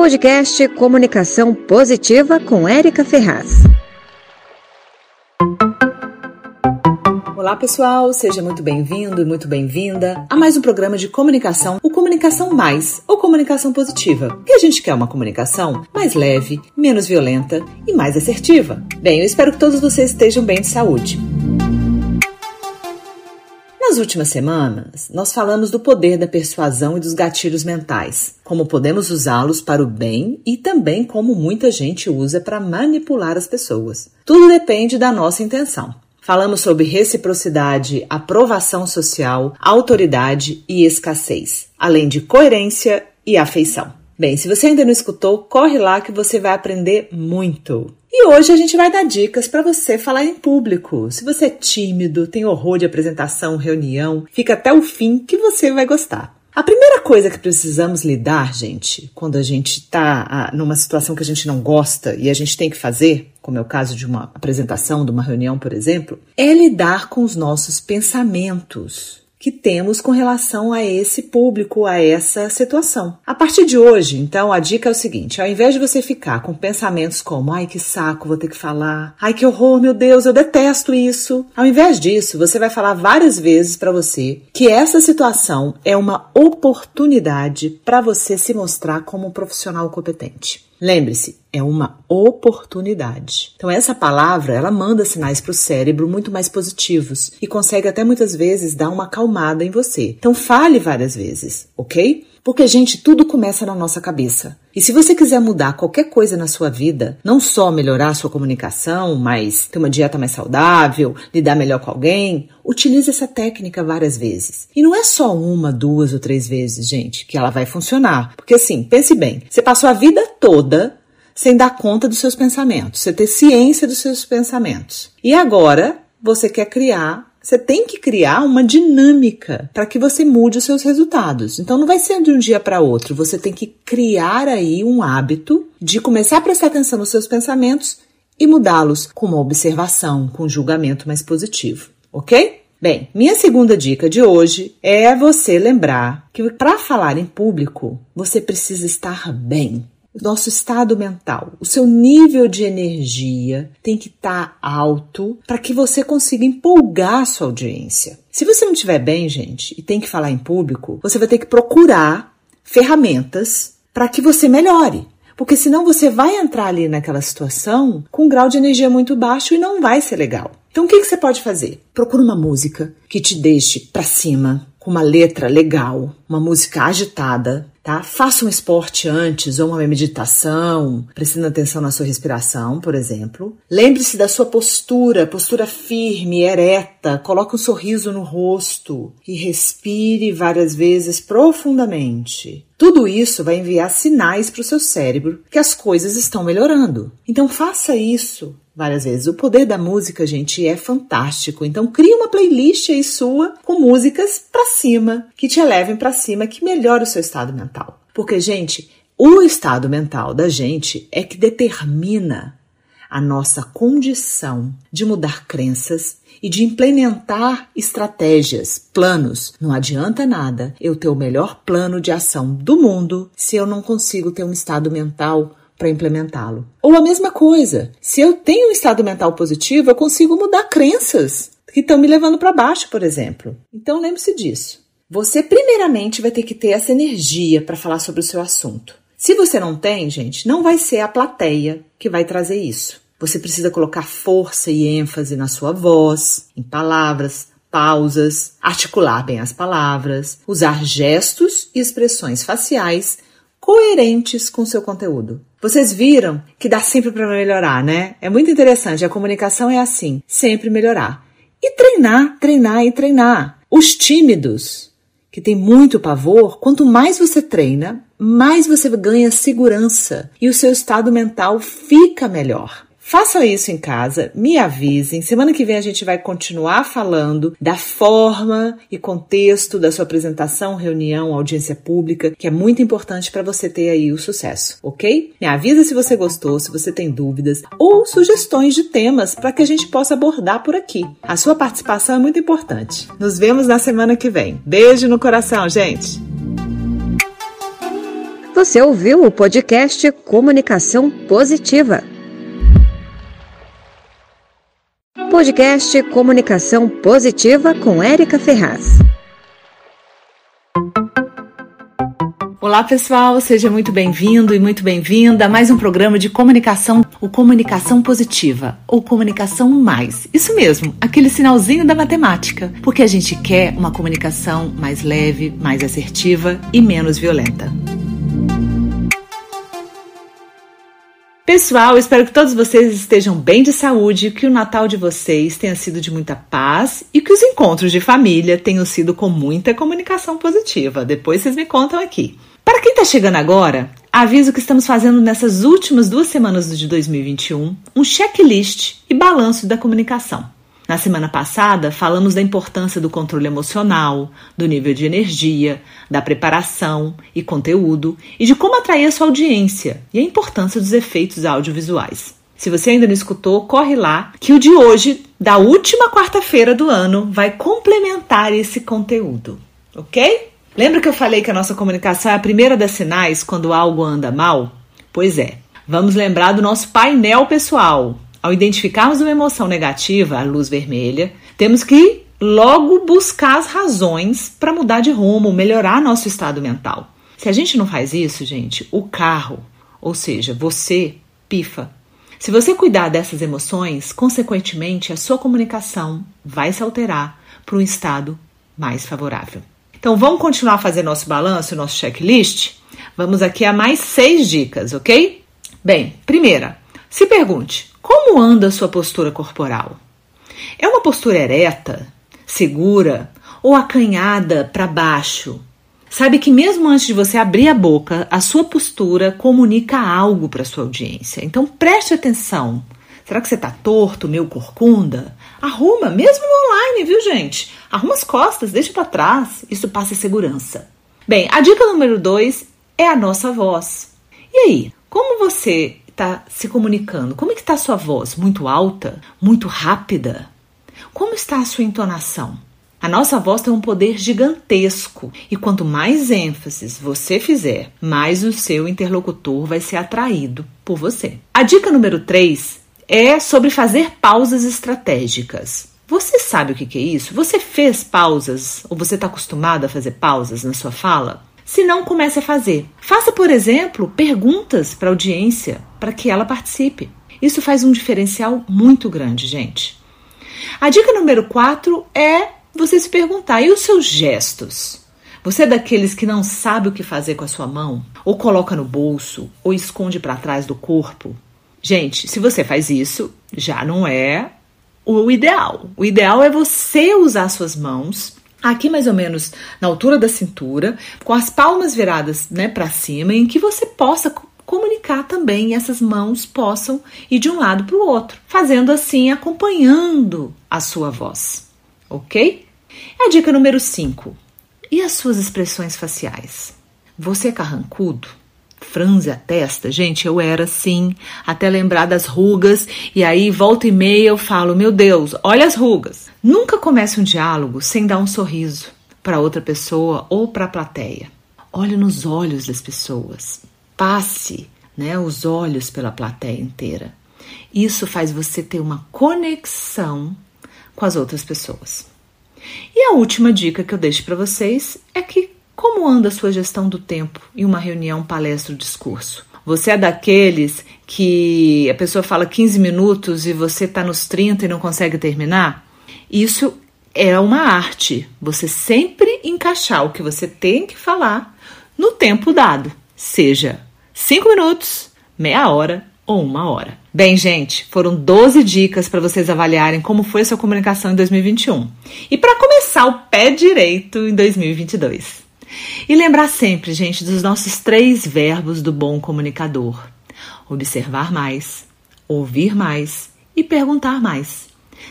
podcast Comunicação Positiva com Érica Ferraz. Olá pessoal, seja muito bem-vindo e muito bem-vinda a mais um programa de comunicação, o Comunicação Mais ou Comunicação Positiva. Que a gente quer uma comunicação mais leve, menos violenta e mais assertiva. Bem, eu espero que todos vocês estejam bem de saúde. Nas últimas semanas, nós falamos do poder da persuasão e dos gatilhos mentais, como podemos usá-los para o bem e também como muita gente usa para manipular as pessoas. Tudo depende da nossa intenção. Falamos sobre reciprocidade, aprovação social, autoridade e escassez, além de coerência e afeição. Bem, se você ainda não escutou, corre lá que você vai aprender muito. E hoje a gente vai dar dicas para você falar em público. Se você é tímido, tem horror de apresentação, reunião, fica até o fim que você vai gostar. A primeira coisa que precisamos lidar, gente, quando a gente está ah, numa situação que a gente não gosta e a gente tem que fazer, como é o caso de uma apresentação, de uma reunião, por exemplo, é lidar com os nossos pensamentos que temos com relação a esse público, a essa situação. A partir de hoje, então, a dica é o seguinte: ao invés de você ficar com pensamentos como ai que saco, vou ter que falar, ai que horror, meu Deus, eu detesto isso. Ao invés disso, você vai falar várias vezes para você que essa situação é uma oportunidade para você se mostrar como um profissional competente. Lembre-se, é uma oportunidade. Então essa palavra, ela manda sinais para o cérebro muito mais positivos e consegue até muitas vezes dar uma acalmada em você. Então fale várias vezes, ok? Porque, gente, tudo começa na nossa cabeça. E se você quiser mudar qualquer coisa na sua vida, não só melhorar a sua comunicação, mas ter uma dieta mais saudável, lidar melhor com alguém, utilize essa técnica várias vezes. E não é só uma, duas ou três vezes, gente, que ela vai funcionar. Porque assim, pense bem, você passou a vida toda sem dar conta dos seus pensamentos, você ter ciência dos seus pensamentos. E agora você quer criar você tem que criar uma dinâmica para que você mude os seus resultados. Então não vai ser de um dia para outro, você tem que criar aí um hábito de começar a prestar atenção nos seus pensamentos e mudá-los com uma observação, com um julgamento mais positivo, ok? Bem, minha segunda dica de hoje é você lembrar que para falar em público você precisa estar bem nosso estado mental, o seu nível de energia tem que estar tá alto para que você consiga empolgar a sua audiência. Se você não estiver bem, gente, e tem que falar em público, você vai ter que procurar ferramentas para que você melhore. Porque senão você vai entrar ali naquela situação com um grau de energia muito baixo e não vai ser legal. Então o que, que você pode fazer? Procura uma música que te deixe para cima, com uma letra legal, uma música agitada, tá? Faça um esporte antes ou uma meditação, prestando atenção na sua respiração, por exemplo. Lembre-se da sua postura, postura firme, ereta, coloque um sorriso no rosto e respire várias vezes profundamente. Tudo isso vai enviar sinais para o seu cérebro que as coisas estão melhorando. Então faça isso várias vezes. O poder da música, gente, é fantástico. Então crie uma playlist aí sua com músicas para cima, que te elevem para cima, que melhore o seu estado mental. Porque, gente, o estado mental da gente é que determina a nossa condição de mudar crenças e de implementar estratégias, planos. Não adianta nada eu ter o melhor plano de ação do mundo se eu não consigo ter um estado mental para implementá-lo. Ou a mesma coisa, se eu tenho um estado mental positivo, eu consigo mudar crenças que estão me levando para baixo, por exemplo. Então lembre-se disso. Você primeiramente vai ter que ter essa energia para falar sobre o seu assunto. Se você não tem, gente, não vai ser a plateia que vai trazer isso. Você precisa colocar força e ênfase na sua voz, em palavras, pausas, articular bem as palavras, usar gestos e expressões faciais coerentes com seu conteúdo. Vocês viram que dá sempre para melhorar, né? É muito interessante. A comunicação é assim, sempre melhorar. E treinar, treinar e treinar. Os tímidos, que têm muito pavor, quanto mais você treina, mais você ganha segurança e o seu estado mental fica melhor. Façam isso em casa, me avisem. Semana que vem a gente vai continuar falando da forma e contexto da sua apresentação, reunião, audiência pública, que é muito importante para você ter aí o sucesso, ok? Me avisa se você gostou, se você tem dúvidas ou sugestões de temas para que a gente possa abordar por aqui. A sua participação é muito importante. Nos vemos na semana que vem. Beijo no coração, gente! Você ouviu o podcast Comunicação Positiva. Podcast Comunicação Positiva com Érica Ferraz. Olá pessoal, seja muito bem-vindo e muito bem-vinda a mais um programa de comunicação, o Comunicação Positiva, ou Comunicação Mais. Isso mesmo, aquele sinalzinho da matemática, porque a gente quer uma comunicação mais leve, mais assertiva e menos violenta. Pessoal, espero que todos vocês estejam bem de saúde, que o Natal de vocês tenha sido de muita paz e que os encontros de família tenham sido com muita comunicação positiva. Depois vocês me contam aqui. Para quem está chegando agora, aviso que estamos fazendo nessas últimas duas semanas de 2021 um checklist e balanço da comunicação. Na semana passada, falamos da importância do controle emocional, do nível de energia, da preparação e conteúdo e de como atrair a sua audiência e a importância dos efeitos audiovisuais. Se você ainda não escutou, corre lá, que o de hoje, da última quarta-feira do ano, vai complementar esse conteúdo, ok? Lembra que eu falei que a nossa comunicação é a primeira das sinais quando algo anda mal? Pois é. Vamos lembrar do nosso painel pessoal, ao identificarmos uma emoção negativa, a luz vermelha, temos que logo buscar as razões para mudar de rumo, melhorar nosso estado mental. Se a gente não faz isso, gente, o carro, ou seja, você, pifa. Se você cuidar dessas emoções, consequentemente, a sua comunicação vai se alterar para um estado mais favorável. Então, vamos continuar a fazer nosso balanço, nosso checklist? Vamos aqui a mais seis dicas, ok? Bem, primeira, se pergunte: como anda a sua postura corporal? É uma postura ereta, segura ou acanhada para baixo? Sabe que mesmo antes de você abrir a boca, a sua postura comunica algo para sua audiência. Então preste atenção. Será que você está torto, meio corcunda? Arruma, mesmo online, viu, gente? Arruma as costas, deixa para trás. Isso passa segurança. Bem, a dica número dois é a nossa voz. E aí, como você está se comunicando? Como é que está a sua voz? Muito alta? Muito rápida? Como está a sua entonação? A nossa voz tem um poder gigantesco e quanto mais ênfases você fizer, mais o seu interlocutor vai ser atraído por você. A dica número 3 é sobre fazer pausas estratégicas. Você sabe o que é isso? Você fez pausas ou você está acostumado a fazer pausas na sua fala? Se não, comece a fazer. Faça, por exemplo, perguntas para a audiência para que ela participe. Isso faz um diferencial muito grande, gente. A dica número 4 é você se perguntar: e os seus gestos? Você é daqueles que não sabe o que fazer com a sua mão? Ou coloca no bolso? Ou esconde para trás do corpo? Gente, se você faz isso, já não é o ideal. O ideal é você usar suas mãos aqui mais ou menos na altura da cintura, com as palmas viradas, né, para cima, em que você possa comunicar também essas mãos possam ir de um lado para o outro, fazendo assim, acompanhando a sua voz, ok? A dica número 5. E as suas expressões faciais? Você é carrancudo? franze a testa. Gente, eu era assim, até lembrar das rugas, e aí volta e meia eu falo: Meu Deus, olha as rugas. Nunca comece um diálogo sem dar um sorriso para outra pessoa ou para a plateia. Olhe nos olhos das pessoas. Passe né, os olhos pela plateia inteira. Isso faz você ter uma conexão com as outras pessoas. E a última dica que eu deixo para vocês é que como anda a sua gestão do tempo em uma reunião, palestra ou discurso? Você é daqueles que a pessoa fala 15 minutos e você está nos 30 e não consegue terminar? Isso é uma arte. Você sempre encaixar o que você tem que falar no tempo dado, seja 5 minutos, meia hora ou uma hora. Bem, gente, foram 12 dicas para vocês avaliarem como foi a sua comunicação em 2021 e para começar o pé direito em 2022. E lembrar sempre, gente, dos nossos três verbos do bom comunicador: observar mais, ouvir mais e perguntar mais.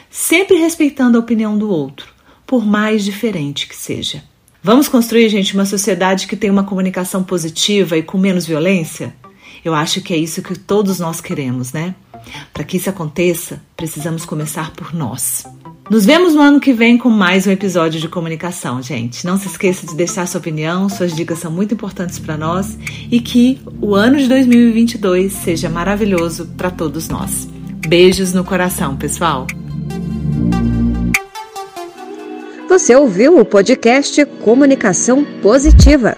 Sempre respeitando a opinião do outro, por mais diferente que seja. Vamos construir, gente, uma sociedade que tem uma comunicação positiva e com menos violência? Eu acho que é isso que todos nós queremos, né? Para que isso aconteça, precisamos começar por nós. Nos vemos no ano que vem com mais um episódio de comunicação, gente. Não se esqueça de deixar sua opinião, suas dicas são muito importantes para nós e que o ano de 2022 seja maravilhoso para todos nós. Beijos no coração, pessoal. Você ouviu o podcast Comunicação Positiva.